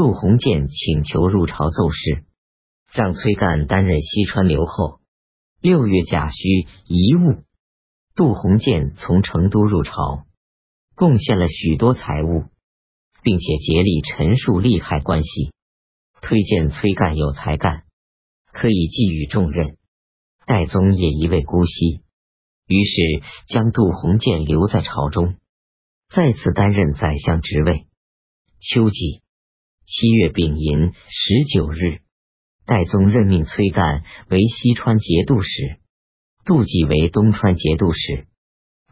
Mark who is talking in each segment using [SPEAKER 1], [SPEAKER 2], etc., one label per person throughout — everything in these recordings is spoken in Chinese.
[SPEAKER 1] 杜鸿渐请求入朝奏事，让崔干担任西川留后。六月甲戌遗物，杜鸿渐从成都入朝，贡献了许多财物，并且竭力陈述利害关系，推荐崔干有才干，可以寄予重任。戴宗也一味姑息，于是将杜鸿渐留在朝中，再次担任宰相职位。秋季七月丙寅十九日，戴宗任命崔干为西川节度使，杜季为东川节度使。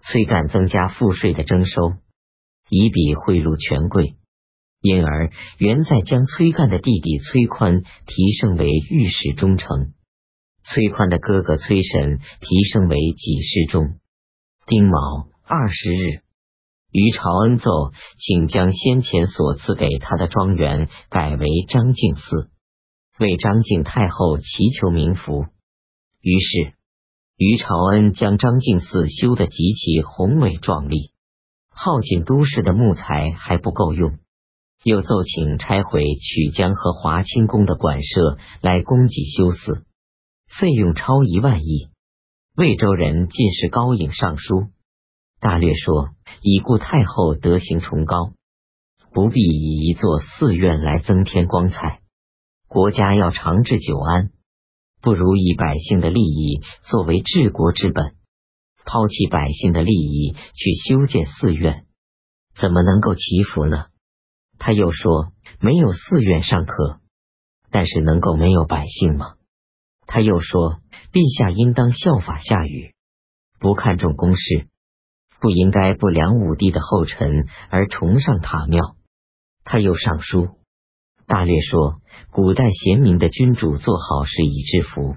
[SPEAKER 1] 崔干增加赋税的征收，以比贿赂权贵，因而元在将崔干的弟弟崔宽提升为御史中丞。崔宽的哥哥崔审提升为给事中。丁卯二十日，于朝恩奏，请将先前所赐给他的庄园改为张敬寺，为张敬太后祈求冥福。于是，于朝恩将张敬寺修得极其宏伟壮丽，耗尽都市的木材还不够用，又奏请拆毁曲江和华清宫的馆舍来供给修寺。费用超一万亿。魏州人进士高颖上书，大略说：已故太后德行崇高，不必以一座寺院来增添光彩。国家要长治久安，不如以百姓的利益作为治国之本。抛弃百姓的利益去修建寺院，怎么能够祈福呢？他又说：没有寺院尚可，但是能够没有百姓吗？他又说：“陛下应当效法夏禹，不看重公事，不应该不量武帝的后尘而崇尚塔庙。”他又上书，大略说：古代贤明的君主做好事以致福，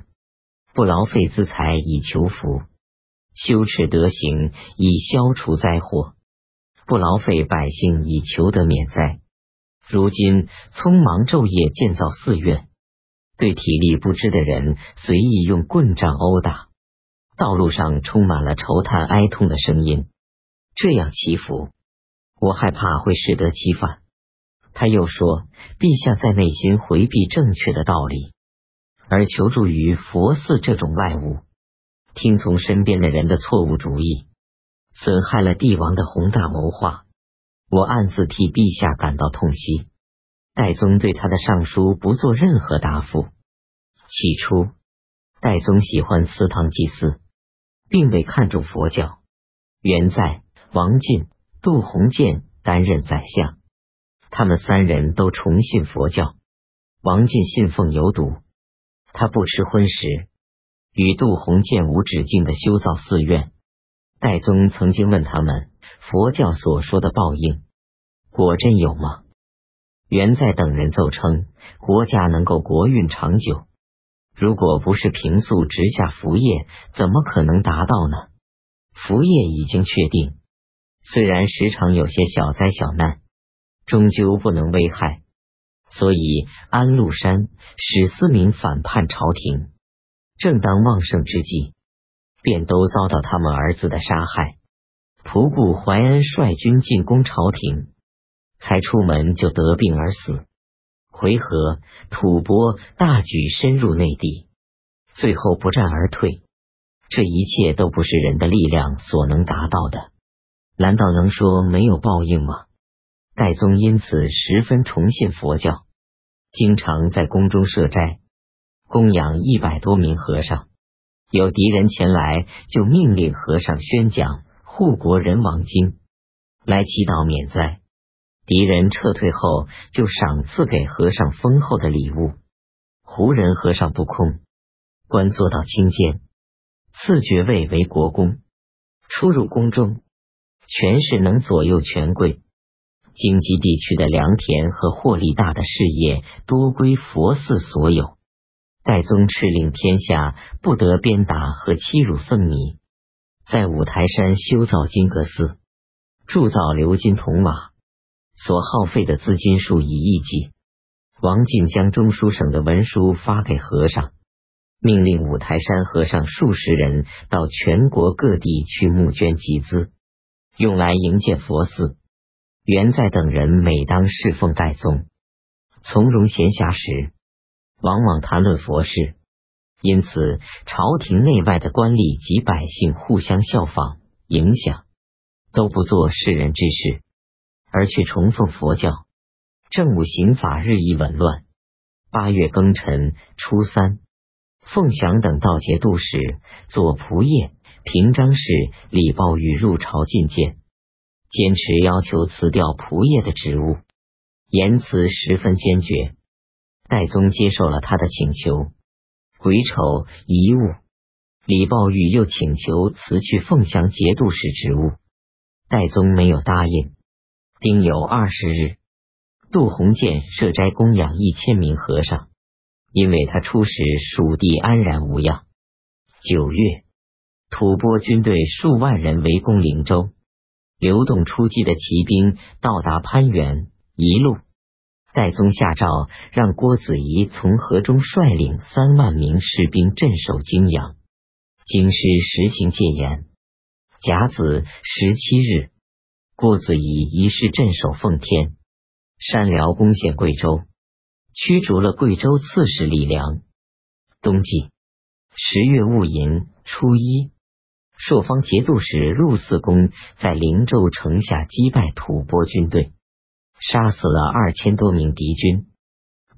[SPEAKER 1] 不劳费资财以求福，修持德行以消除灾祸，不劳费百姓以求得免灾。如今匆忙昼夜建造寺院。对体力不支的人随意用棍杖殴打，道路上充满了愁叹哀痛的声音。这样祈福，我害怕会适得其反。他又说：“陛下在内心回避正确的道理，而求助于佛寺这种外物，听从身边的人的错误主意，损害了帝王的宏大谋划。我暗自替陛下感到痛惜。”戴宗对他的上书不做任何答复。起初，戴宗喜欢祠堂祭祀，并未看重佛教。原在、王进、杜鸿渐担任宰相，他们三人都崇信佛教。王进信奉有赌，他不吃荤食，与杜鸿渐无止境的修造寺院。戴宗曾经问他们：佛教所说的报应，果真有吗？元在等人奏称，国家能够国运长久，如果不是平素直下福业，怎么可能达到呢？福业已经确定，虽然时常有些小灾小难，终究不能危害。所以安禄山、史思明反叛朝廷，正当旺盛之际，便都遭到他们儿子的杀害。仆固怀恩率军进攻朝廷。才出门就得病而死。回纥、吐蕃大举深入内地，最后不战而退。这一切都不是人的力量所能达到的。难道能说没有报应吗？戴宗因此十分崇信佛教，经常在宫中设斋，供养一百多名和尚。有敌人前来，就命令和尚宣讲《护国人王经》，来祈祷免灾。敌人撤退后，就赏赐给和尚丰厚的礼物。胡人和尚不空，官做到清监，赐爵位为国公。出入宫中，权势能左右权贵。京畿地区的良田和获利大的事业，多归佛寺所有。戴宗敕令天下不得鞭打和欺辱僧尼，在五台山修造金阁寺，铸造鎏金铜瓦。所耗费的资金数以亿计。王进将中书省的文书发给和尚，命令五台山和尚数十人到全国各地去募捐集资，用来营建佛寺。元在等人每当侍奉戴宗，从容闲暇时，往往谈论佛事，因此朝廷内外的官吏及百姓互相效仿、影响，都不做世人之事，而去崇奉佛教。政务刑法日益紊乱。八月庚辰初三，凤翔等道节度使、左仆射、平章事李抱玉入朝觐见，坚持要求辞掉仆射的职务，言辞十分坚决。戴宗接受了他的请求。癸丑遗物，李抱玉又请求辞去凤翔节度使职务，戴宗没有答应。丁酉二十日。杜鸿渐设斋供养一千名和尚，因为他出使蜀地安然无恙。九月，吐蕃军队数万人围攻灵州，流动出击的骑兵到达潘原，一路，戴宗下诏让郭子仪从河中率领三万名士兵镇守泾阳。京师实行戒严。甲子十七日，郭子仪一事镇守奉天。山辽攻陷贵州，驱逐了贵州刺史李良。冬季十月戊寅初一，朔方节度使陆四公在灵州城下击败吐蕃军队，杀死了二千多名敌军。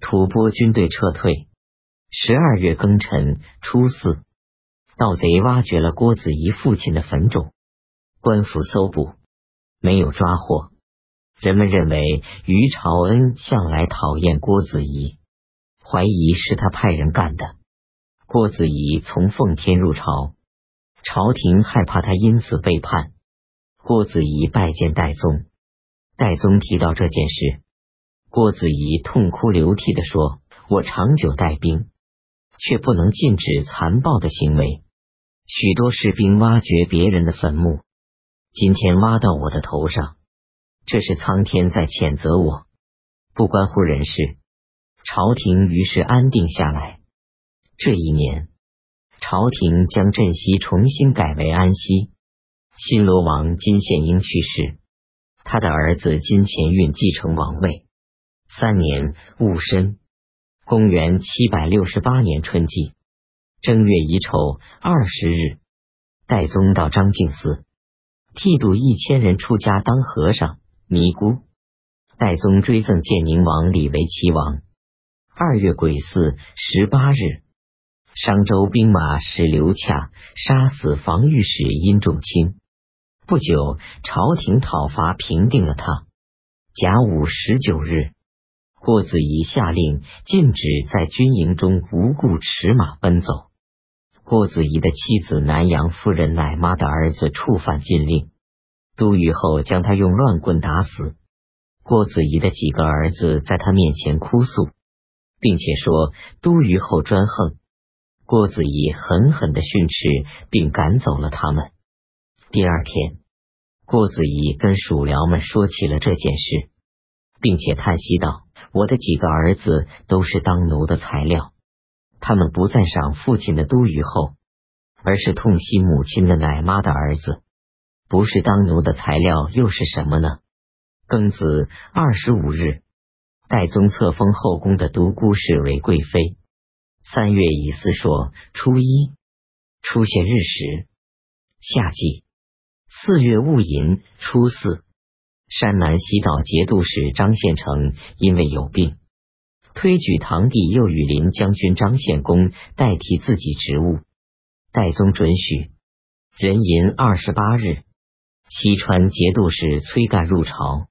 [SPEAKER 1] 吐蕃军队撤退。十二月庚辰初四，盗贼挖掘了郭子仪父亲的坟冢，官府搜捕，没有抓获。人们认为于朝恩向来讨厌郭子仪，怀疑是他派人干的。郭子仪从奉天入朝，朝廷害怕他因此背叛。郭子仪拜见戴宗，戴宗提到这件事，郭子仪痛哭流涕的说：“我长久带兵，却不能禁止残暴的行为。许多士兵挖掘别人的坟墓，今天挖到我的头上。”这是苍天在谴责我，不关乎人事。朝廷于是安定下来。这一年，朝廷将镇西重新改为安西。新罗王金献英去世，他的儿子金钱运继承王位。三年戊申，公元七百六十八年春季正月乙丑二十日，戴宗到张敬寺，剃度一千人出家当和尚。尼姑，戴宗追赠建宁王李为齐王。二月癸巳十八日，商州兵马使刘洽杀死防御使殷仲卿。不久，朝廷讨伐平定了他。甲午十九日，郭子仪下令禁止在军营中无故驰马奔走。郭子仪的妻子南阳夫人奶妈的儿子触犯禁令。都虞后将他用乱棍打死。郭子仪的几个儿子在他面前哭诉，并且说都虞后专横。郭子仪狠狠的训斥，并赶走了他们。第二天，郭子仪跟属僚们说起了这件事，并且叹息道：“我的几个儿子都是当奴的材料，他们不赞赏父亲的都虞后，而是痛惜母亲的奶妈的儿子。”不是当奴的材料又是什么呢？庚子二十五日，代宗册封后宫的独孤氏为贵妃。三月乙巳朔初一出现日食。夏季四月戊寅初四，山南西道节度使张献成因为有病，推举堂弟右羽林将军张献公代替自己职务。代宗准许。壬寅二十八日。西川节度使崔干入朝，